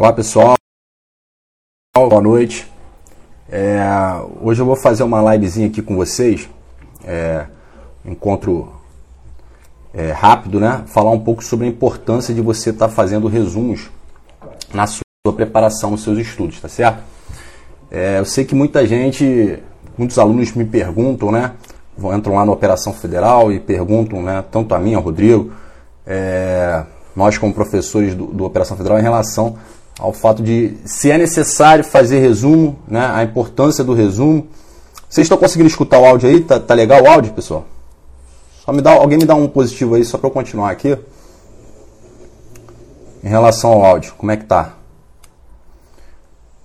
Olá pessoal, boa noite. É, hoje eu vou fazer uma livezinha aqui com vocês, é, encontro é, rápido, né? Falar um pouco sobre a importância de você estar tá fazendo resumos na sua preparação, nos seus estudos, tá certo? É, eu sei que muita gente, muitos alunos me perguntam, né? Entram lá na Operação Federal e perguntam, né? Tanto a mim, ao Rodrigo, é, nós como professores do, do Operação Federal, em relação ao fato de se é necessário fazer resumo, né, a importância do resumo. Vocês estão conseguindo escutar o áudio aí? Tá, tá legal o áudio, pessoal? Só me dá, alguém me dá um positivo aí só para eu continuar aqui. Em relação ao áudio, como é que tá?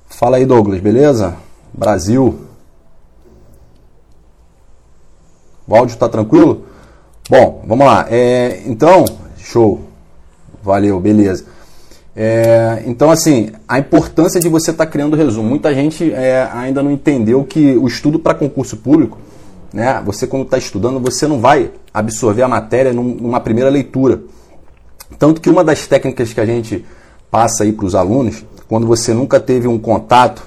Fala aí, Douglas, beleza? Brasil. O áudio tá tranquilo? Bom, vamos lá. É, então, show. Valeu, beleza. É, então, assim, a importância de você estar tá criando resumo. Muita gente é, ainda não entendeu que o estudo para concurso público, né, você quando está estudando, você não vai absorver a matéria numa primeira leitura. Tanto que uma das técnicas que a gente passa aí para os alunos, quando você nunca teve um contato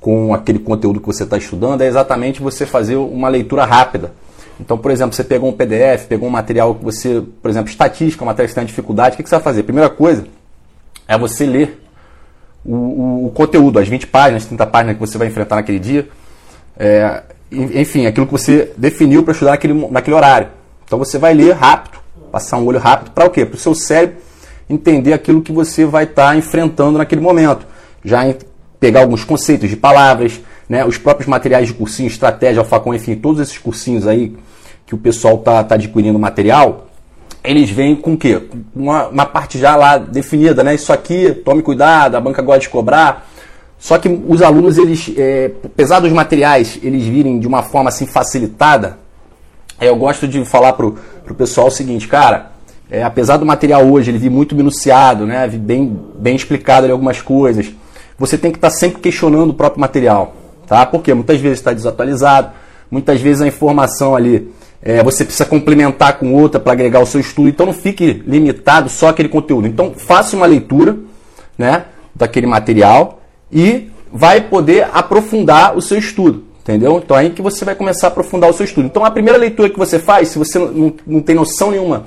com aquele conteúdo que você está estudando, é exatamente você fazer uma leitura rápida. Então, por exemplo, você pegou um PDF, pegou um material que você, por exemplo, estatística, uma matéria que você tem dificuldade, o que você vai fazer? Primeira coisa, é você ler o, o, o, conteúdo, as 20 páginas, 30 páginas que você vai enfrentar naquele dia. É, enfim, aquilo que você definiu para estudar naquele, naquele horário. Então você vai ler rápido, passar um olho rápido para o quê? Para o seu cérebro entender aquilo que você vai estar tá enfrentando naquele momento. Já em, pegar alguns conceitos de palavras, né, os próprios materiais de cursinho, estratégia, alfacom, enfim, todos esses cursinhos aí que o pessoal está tá adquirindo material, eles vêm com o quê? Uma, uma parte já lá definida, né? Isso aqui, tome cuidado, a banca gosta de cobrar. Só que os alunos, eles, é, apesar dos materiais eles virem de uma forma assim facilitada, é, eu gosto de falar pro, pro pessoal o seguinte, cara, é, apesar do material hoje ele vir muito minuciado, né, bem, bem explicado ali algumas coisas, você tem que estar tá sempre questionando o próprio material, tá? Porque muitas vezes está desatualizado, muitas vezes a informação ali é, você precisa complementar com outra para agregar o seu estudo. Então não fique limitado só aquele conteúdo. Então faça uma leitura né, daquele material e vai poder aprofundar o seu estudo. Entendeu? Então é aí que você vai começar a aprofundar o seu estudo. Então a primeira leitura que você faz, se você não, não tem noção nenhuma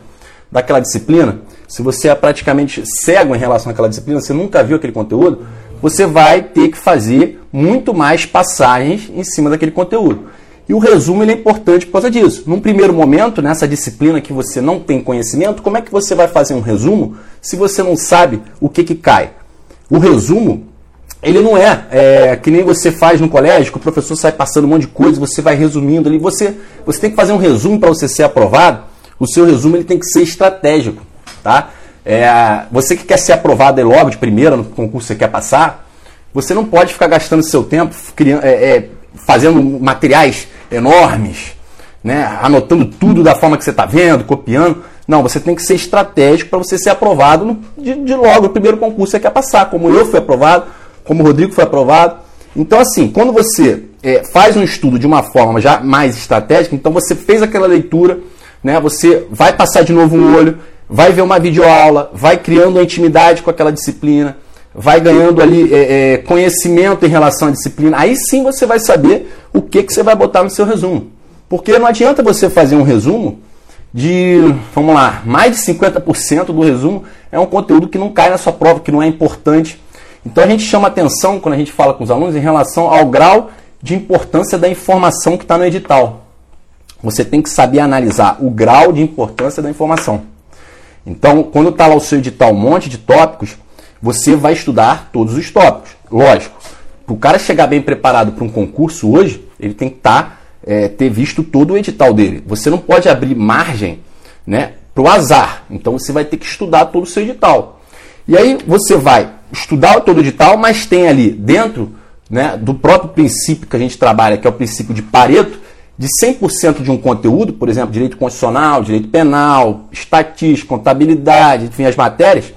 daquela disciplina, se você é praticamente cego em relação àquela disciplina, você nunca viu aquele conteúdo, você vai ter que fazer muito mais passagens em cima daquele conteúdo. E o resumo é importante por causa disso. Num primeiro momento, nessa disciplina que você não tem conhecimento, como é que você vai fazer um resumo se você não sabe o que, que cai? O resumo, ele não é, é que nem você faz no colégio, que o professor sai passando um monte de coisa, você vai resumindo ali. Você, você tem que fazer um resumo para você ser aprovado. O seu resumo ele tem que ser estratégico. Tá? É, você que quer ser aprovado logo de primeira no concurso que você quer passar, você não pode ficar gastando seu tempo criando, é, é, fazendo materiais enormes, né? anotando tudo da forma que você está vendo, copiando. Não, você tem que ser estratégico para você ser aprovado no, de, de, logo no primeiro concurso você quer passar, como eu fui aprovado, como o Rodrigo foi aprovado. Então, assim, quando você é, faz um estudo de uma forma já mais estratégica, então você fez aquela leitura, né? você vai passar de novo um olho, vai ver uma videoaula, vai criando uma intimidade com aquela disciplina, vai ganhando ali é, é, conhecimento em relação à disciplina, aí sim você vai saber o que, que você vai botar no seu resumo. Porque não adianta você fazer um resumo de, vamos lá, mais de 50% do resumo é um conteúdo que não cai na sua prova, que não é importante. Então a gente chama atenção quando a gente fala com os alunos em relação ao grau de importância da informação que está no edital. Você tem que saber analisar o grau de importância da informação. Então, quando está lá o seu edital, um monte de tópicos, você vai estudar todos os tópicos. Lógico, para o cara chegar bem preparado para um concurso hoje, ele tem que tá, é, ter visto todo o edital dele. Você não pode abrir margem né, para o azar. Então você vai ter que estudar todo o seu edital. E aí você vai estudar todo o edital, mas tem ali dentro né, do próprio princípio que a gente trabalha, que é o princípio de Pareto, de 100% de um conteúdo, por exemplo, direito constitucional, direito penal, estatística, contabilidade, enfim, as matérias,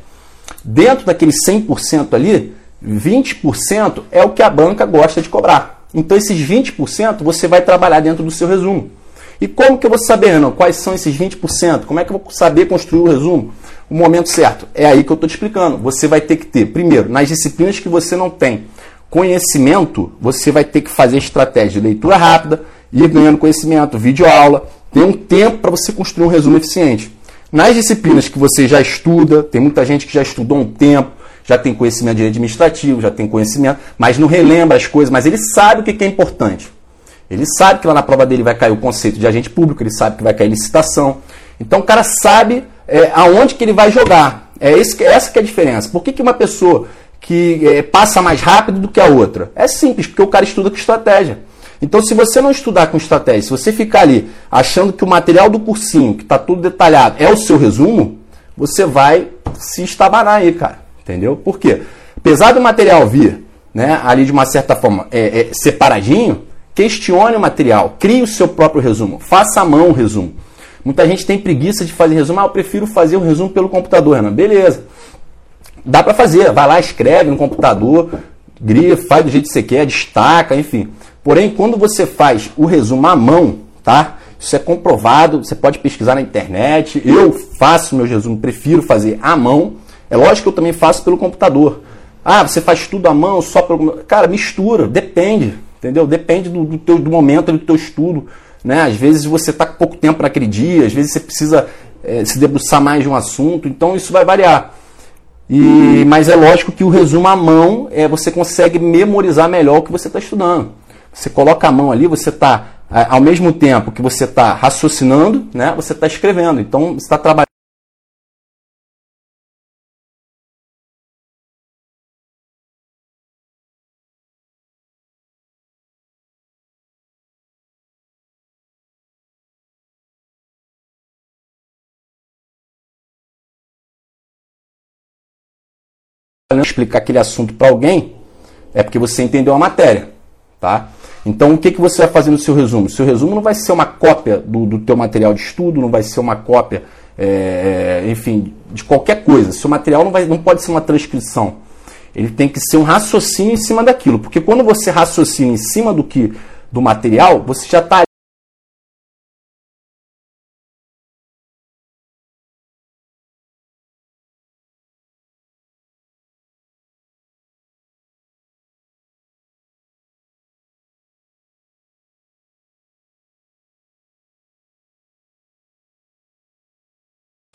Dentro daquele 100% ali, 20% é o que a banca gosta de cobrar. Então esses 20% você vai trabalhar dentro do seu resumo. E como que eu vou saber, Renan, quais são esses 20%? Como é que eu vou saber construir o resumo? O momento certo. É aí que eu estou te explicando. Você vai ter que ter, primeiro, nas disciplinas que você não tem conhecimento, você vai ter que fazer estratégia de leitura rápida, ir ganhando conhecimento, vídeo aula, ter um tempo para você construir um resumo eficiente. Nas disciplinas que você já estuda, tem muita gente que já estudou um tempo, já tem conhecimento de administrativo, já tem conhecimento, mas não relembra as coisas, mas ele sabe o que é importante. Ele sabe que lá na prova dele vai cair o conceito de agente público, ele sabe que vai cair licitação. Então o cara sabe é, aonde que ele vai jogar. É esse, essa que é a diferença. Por que, que uma pessoa que é, passa mais rápido do que a outra? É simples, porque o cara estuda com estratégia. Então, se você não estudar com estratégia, se você ficar ali achando que o material do cursinho, que está tudo detalhado, é o seu resumo, você vai se estabanar aí, cara. Entendeu? Por quê? Apesar do material vir né, ali de uma certa forma é, é, separadinho, questione o material, crie o seu próprio resumo, faça à mão o resumo. Muita gente tem preguiça de fazer resumo, ah, eu prefiro fazer o resumo pelo computador, Renan. Beleza. Dá para fazer, vai lá, escreve no computador, grifa, faz do jeito que você quer, destaca, enfim. Porém, quando você faz o resumo à mão, tá? Isso é comprovado, você pode pesquisar na internet. Eu faço meu resumo, prefiro fazer à mão. É lógico que eu também faço pelo computador. Ah, você faz tudo à mão, só pelo Cara, mistura, depende, entendeu? Depende do, do, teu, do momento do teu estudo. Né? Às vezes você está com pouco tempo naquele dia, às vezes você precisa é, se debruçar mais de um assunto, então isso vai variar. E, mas é lógico que o resumo à mão é, você consegue memorizar melhor o que você está estudando. Você coloca a mão ali, você está, é, ao mesmo tempo que você está raciocinando, né, você está escrevendo. Então, você está trabalhando. explicar aquele assunto para alguém, é porque você entendeu a matéria, tá? Então, o que, que você vai fazer no seu resumo? Seu resumo não vai ser uma cópia do, do teu material de estudo, não vai ser uma cópia, é, é, enfim, de qualquer coisa. Seu material não, vai, não pode ser uma transcrição. Ele tem que ser um raciocínio em cima daquilo. Porque quando você raciocina em cima do que do material, você já está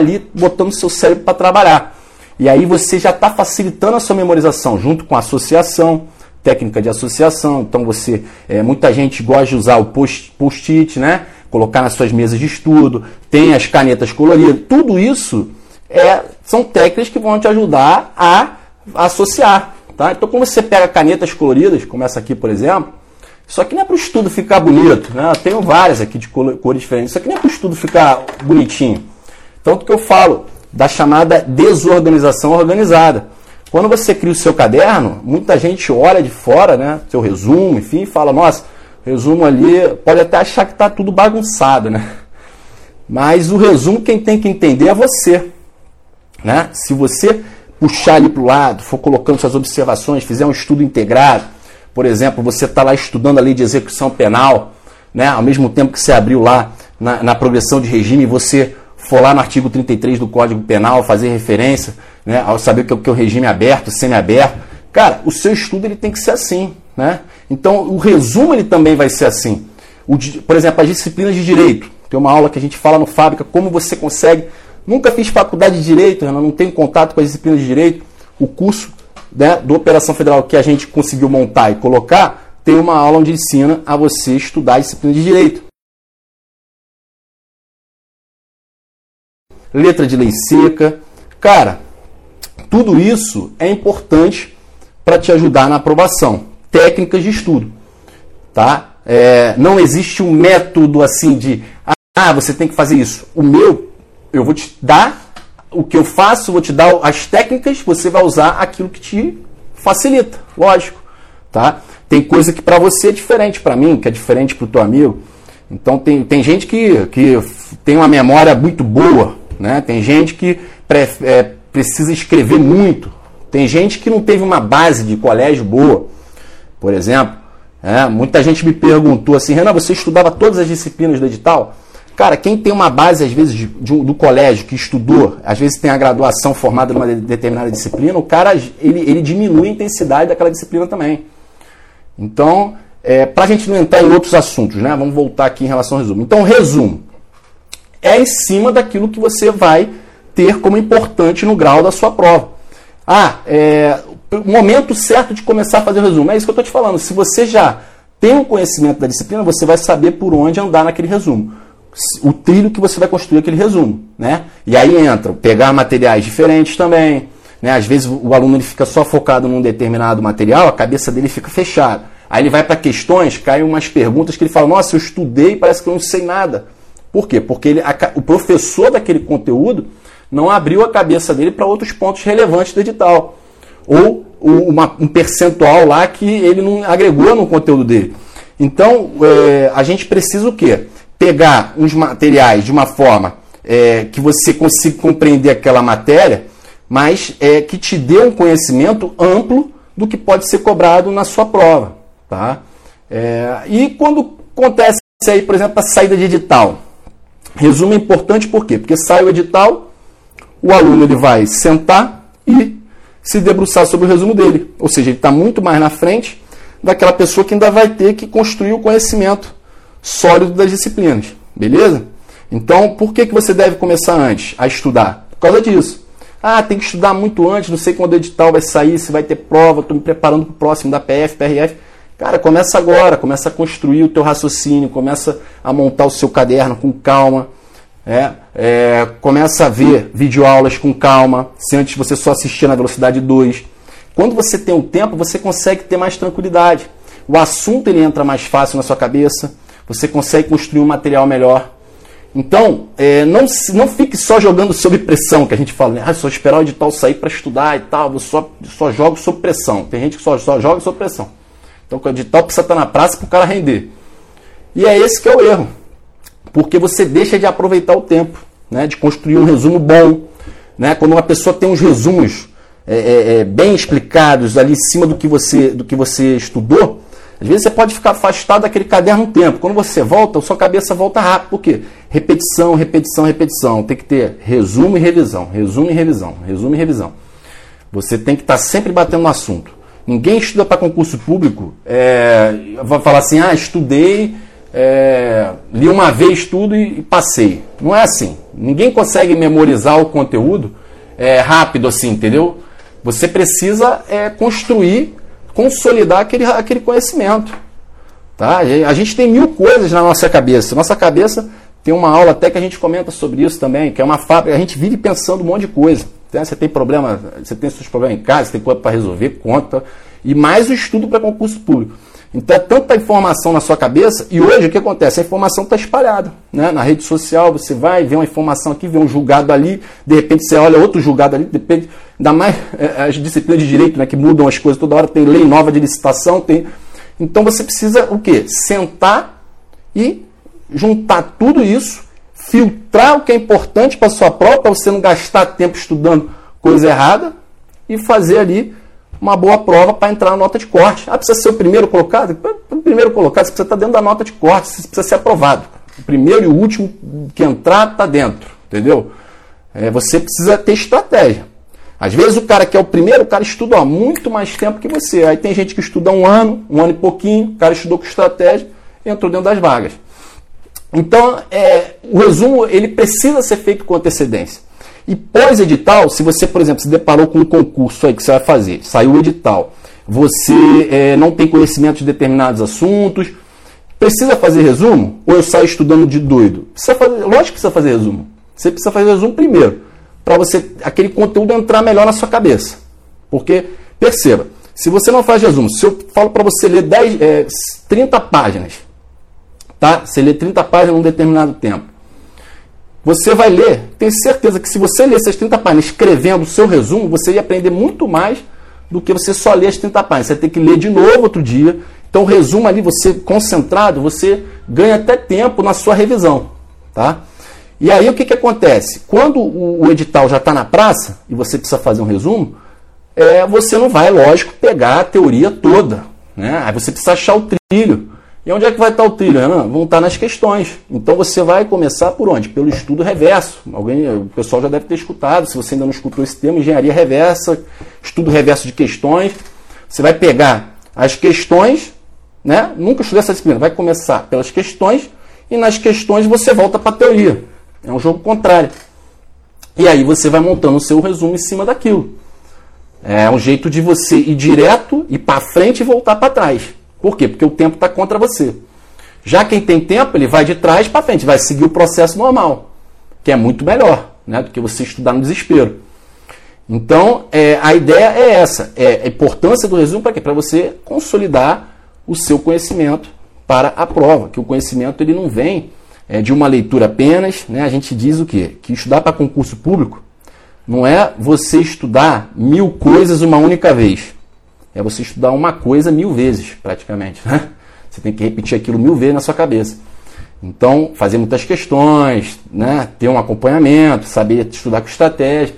ali botando seu cérebro para trabalhar. E aí você já está facilitando a sua memorização, junto com associação, técnica de associação. Então você, é, muita gente gosta de usar o post-it, né? Colocar nas suas mesas de estudo, tem as canetas coloridas. Tudo isso é, são técnicas que vão te ajudar a, a associar. Tá? Então quando você pega canetas coloridas, como essa aqui, por exemplo, isso aqui não é para o estudo ficar bonito, né? Eu tenho várias aqui de cores diferentes. Isso aqui não é para o estudo ficar bonitinho. Tanto que eu falo da chamada desorganização organizada. Quando você cria o seu caderno, muita gente olha de fora, né, seu resumo, enfim, fala, nossa, resumo ali, pode até achar que está tudo bagunçado, né? Mas o resumo quem tem que entender é você. Né? Se você puxar ali para o lado, for colocando suas observações, fizer um estudo integrado, por exemplo, você está lá estudando a lei de execução penal, né? ao mesmo tempo que você abriu lá na, na progressão de regime, você for lá no artigo 33 do Código Penal, fazer referência, né, ao saber que, é o regime aberto, semi-aberto, cara, o seu estudo ele tem que ser assim. Né? Então, o resumo ele também vai ser assim. O, por exemplo, as disciplinas de direito. Tem uma aula que a gente fala no Fábrica como você consegue. Nunca fiz faculdade de direito, não tenho contato com as disciplinas de direito. O curso né, do Operação Federal que a gente conseguiu montar e colocar tem uma aula onde ensina a você estudar a disciplina de direito. Letra de lei seca. Cara, tudo isso é importante para te ajudar na aprovação. Técnicas de estudo. Tá? É, não existe um método assim de ah, você tem que fazer isso. O meu, eu vou te dar o que eu faço, vou te dar as técnicas, você vai usar aquilo que te facilita, lógico. Tá? Tem coisa que para você é diferente para mim, que é diferente para o teu amigo. Então tem, tem gente que, que tem uma memória muito boa, né? Tem gente que é, precisa escrever muito. Tem gente que não teve uma base de colégio boa, por exemplo. É, muita gente me perguntou assim, Renan, você estudava todas as disciplinas do edital? Cara, quem tem uma base, às vezes, de, de, do colégio, que estudou, às vezes tem a graduação formada numa determinada disciplina, o cara ele, ele diminui a intensidade daquela disciplina também. Então, é, para a gente não entrar em outros assuntos, né? Vamos voltar aqui em relação ao resumo. Então, resumo é em cima daquilo que você vai ter como importante no grau da sua prova. Ah, é, o momento certo de começar a fazer o resumo. É isso que eu estou te falando. Se você já tem um conhecimento da disciplina, você vai saber por onde andar naquele resumo. O trilho que você vai construir aquele resumo. Né? E aí entra pegar materiais diferentes também. Né? Às vezes o aluno ele fica só focado num determinado material, a cabeça dele fica fechada. Aí ele vai para questões, caem umas perguntas que ele fala: Nossa, eu estudei, parece que eu não sei nada. Por quê? Porque ele, a, o professor daquele conteúdo não abriu a cabeça dele para outros pontos relevantes do edital. Ou uma, um percentual lá que ele não agregou no conteúdo dele. Então, é, a gente precisa o quê? Pegar os materiais de uma forma é, que você consiga compreender aquela matéria, mas é, que te dê um conhecimento amplo do que pode ser cobrado na sua prova. Tá? É, e quando acontece aí, por exemplo, a saída de edital, Resumo é importante por quê? Porque sai o edital, o aluno ele vai sentar e se debruçar sobre o resumo dele. Ou seja, ele está muito mais na frente daquela pessoa que ainda vai ter que construir o conhecimento sólido das disciplinas. Beleza? Então, por que, que você deve começar antes a estudar? Por causa disso. Ah, tem que estudar muito antes, não sei quando o edital vai sair, se vai ter prova, estou me preparando para o próximo da PF, PRF. Cara, começa agora, começa a construir o teu raciocínio, começa a montar o seu caderno com calma, é, é, começa a ver videoaulas com calma, se antes você só assistia na velocidade 2. Quando você tem o tempo, você consegue ter mais tranquilidade. O assunto ele entra mais fácil na sua cabeça, você consegue construir um material melhor. Então, é, não, não fique só jogando sob pressão, que a gente fala, né? ah, só esperar o edital sair para estudar e tal, eu só, só jogo sob pressão. Tem gente que só, só joga sob pressão. Então o edital precisa estar na praça para o cara render. E é esse que é o erro. Porque você deixa de aproveitar o tempo, né, de construir um resumo bom. Né? Quando uma pessoa tem uns resumos é, é, é, bem explicados ali em cima do que, você, do que você estudou, às vezes você pode ficar afastado daquele caderno um tempo. Quando você volta, sua cabeça volta rápido. Por quê? Repetição, repetição, repetição. Tem que ter resumo e revisão, resumo e revisão, resumo e revisão. Você tem que estar sempre batendo no assunto. Ninguém estuda para concurso público, é, vai falar assim, ah, estudei, é, li uma vez tudo e, e, passei. Não é assim. Ninguém consegue memorizar o conteúdo é, rápido assim, entendeu? Você precisa é, construir, consolidar aquele, aquele conhecimento. Tá? A gente tem mil coisas na nossa cabeça. Nossa cabeça tem uma aula até que a gente comenta sobre isso também, que é uma fábrica. A gente vive pensando um monte de coisa. Né? Você tem problema, você tem seus problemas em casa, você tem coisa para resolver, conta. E mais o estudo para concurso público. Então é tanta informação na sua cabeça, e hoje o que acontece? A informação está espalhada. Né? Na rede social você vai ver uma informação aqui, vê um julgado ali, de repente você olha outro julgado ali, depende, ainda mais é, as disciplinas de direito, né, que mudam as coisas toda hora, tem lei nova de licitação, tem. Então você precisa o quê? Sentar e juntar tudo isso filtrar o que é importante para sua prova, para você não gastar tempo estudando coisa errada e fazer ali uma boa prova para entrar na nota de corte. Ah, precisa ser o primeiro colocado? O primeiro colocado, você precisa estar dentro da nota de corte, você precisa ser aprovado. O primeiro e o último que entrar está dentro, entendeu? É, você precisa ter estratégia. Às vezes o cara que é o primeiro, o cara estuda muito mais tempo que você. Aí tem gente que estuda um ano, um ano e pouquinho, o cara estudou com estratégia entrou dentro das vagas. Então, é, o resumo ele precisa ser feito com antecedência. E pós-edital, se você, por exemplo, se deparou com um concurso aí que você vai fazer, saiu o edital, você é, não tem conhecimento de determinados assuntos, precisa fazer resumo? Ou eu saio estudando de doido? Precisa fazer, lógico que precisa fazer resumo. Você precisa fazer resumo primeiro, para você aquele conteúdo entrar melhor na sua cabeça. Porque, perceba, se você não faz resumo, se eu falo para você ler 10, é, 30 páginas, Tá? Você lê 30 páginas em um determinado tempo. Você vai ler, tenho certeza que se você ler essas 30 páginas escrevendo o seu resumo, você ia aprender muito mais do que você só ler as 30 páginas. Você tem que ler de novo outro dia. Então, resumo ali, você concentrado, você ganha até tempo na sua revisão. Tá? E aí o que, que acontece? Quando o, edital já está na praça e você precisa fazer um resumo, é, você não vai, lógico, pegar a teoria toda. Né? Aí você precisa achar o trilho. E onde é que vai estar o trilho, Renan? Vão estar nas questões. Então você vai começar por onde? Pelo estudo reverso. Alguém, o pessoal já deve ter escutado. Se você ainda não escutou esse termo, engenharia reversa, estudo reverso de questões. Você vai pegar as questões, né? Nunca estudei essa disciplina. Vai começar pelas questões e nas questões você volta para a teoria. É um jogo contrário. E aí você vai montando o seu resumo em cima daquilo. É um jeito de você ir direto, ir para frente e voltar para trás. Por quê? Porque o tempo está contra você. Já quem tem tempo, ele vai de trás para frente, vai seguir o processo normal, que é muito melhor né, do que você estudar no desespero. Então, é, a ideia é essa: é a importância do resumo para quê? Para você consolidar o seu conhecimento para a prova. Que o conhecimento ele não vem é, de uma leitura apenas. Né? A gente diz o quê? Que estudar para concurso público não é você estudar mil coisas uma única vez é você estudar uma coisa mil vezes, praticamente. Né? Você tem que repetir aquilo mil vezes na sua cabeça. Então, fazer muitas questões, né? ter um acompanhamento, saber estudar com estratégia.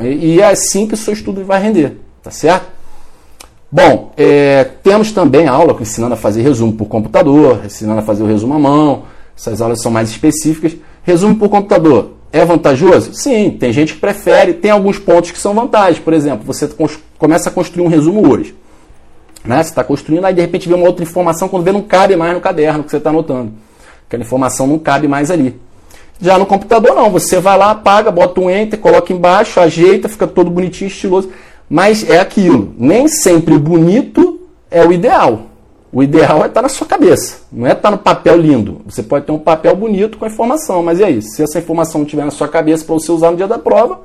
E é assim que o seu estudo vai render, tá certo? Bom, é, temos também aula ensinando a fazer resumo por computador, ensinando a fazer o resumo à mão. Essas aulas são mais específicas. Resumo por computador. É vantajoso? Sim, tem gente que prefere, tem alguns pontos que são vantagens. Por exemplo, você começa a construir um resumo hoje. Né? Você está construindo, aí de repente vê uma outra informação, quando vê não cabe mais no caderno que você está anotando. Aquela informação não cabe mais ali. Já no computador não, você vai lá, apaga, bota um enter, coloca embaixo, ajeita, fica todo bonitinho, estiloso. Mas é aquilo, nem sempre bonito é o ideal. O ideal é estar na sua cabeça, não é estar no papel lindo. Você pode ter um papel bonito com a informação, mas e aí? Se essa informação não estiver na sua cabeça para você usar no dia da prova,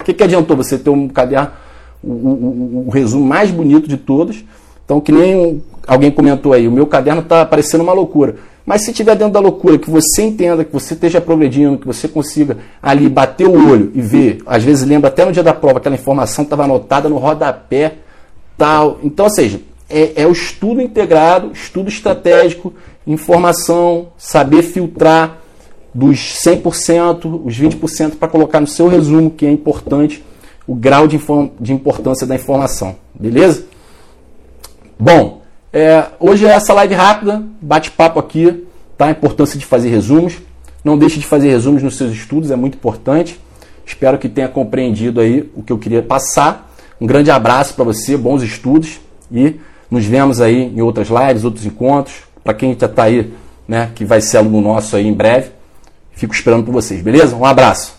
o que, que adiantou você ter um caderno, o, o, o, resumo mais bonito de todos? Então, que nem alguém comentou aí, o meu caderno está parecendo uma loucura. Mas se estiver dentro da loucura, que você entenda, que você esteja progredindo, que você consiga ali bater o olho e ver, às vezes lembra até no dia da prova, aquela informação estava anotada no rodapé, tal. Então, ou seja, é, é o estudo integrado, estudo estratégico, informação, saber filtrar dos 100%, os 20% para colocar no seu resumo, que é importante, o grau de, de importância da informação. Beleza? Bom, é, hoje é essa live rápida, bate-papo aqui, tá? A importância de fazer resumos. Não deixe de fazer resumos nos seus estudos, é muito importante. Espero que tenha compreendido aí o que eu queria passar. Um grande abraço para você, bons estudos e nos vemos aí em outras lives, outros encontros. Para quem já está aí, né, que vai ser aluno nosso aí em breve, fico esperando por vocês, beleza? Um abraço.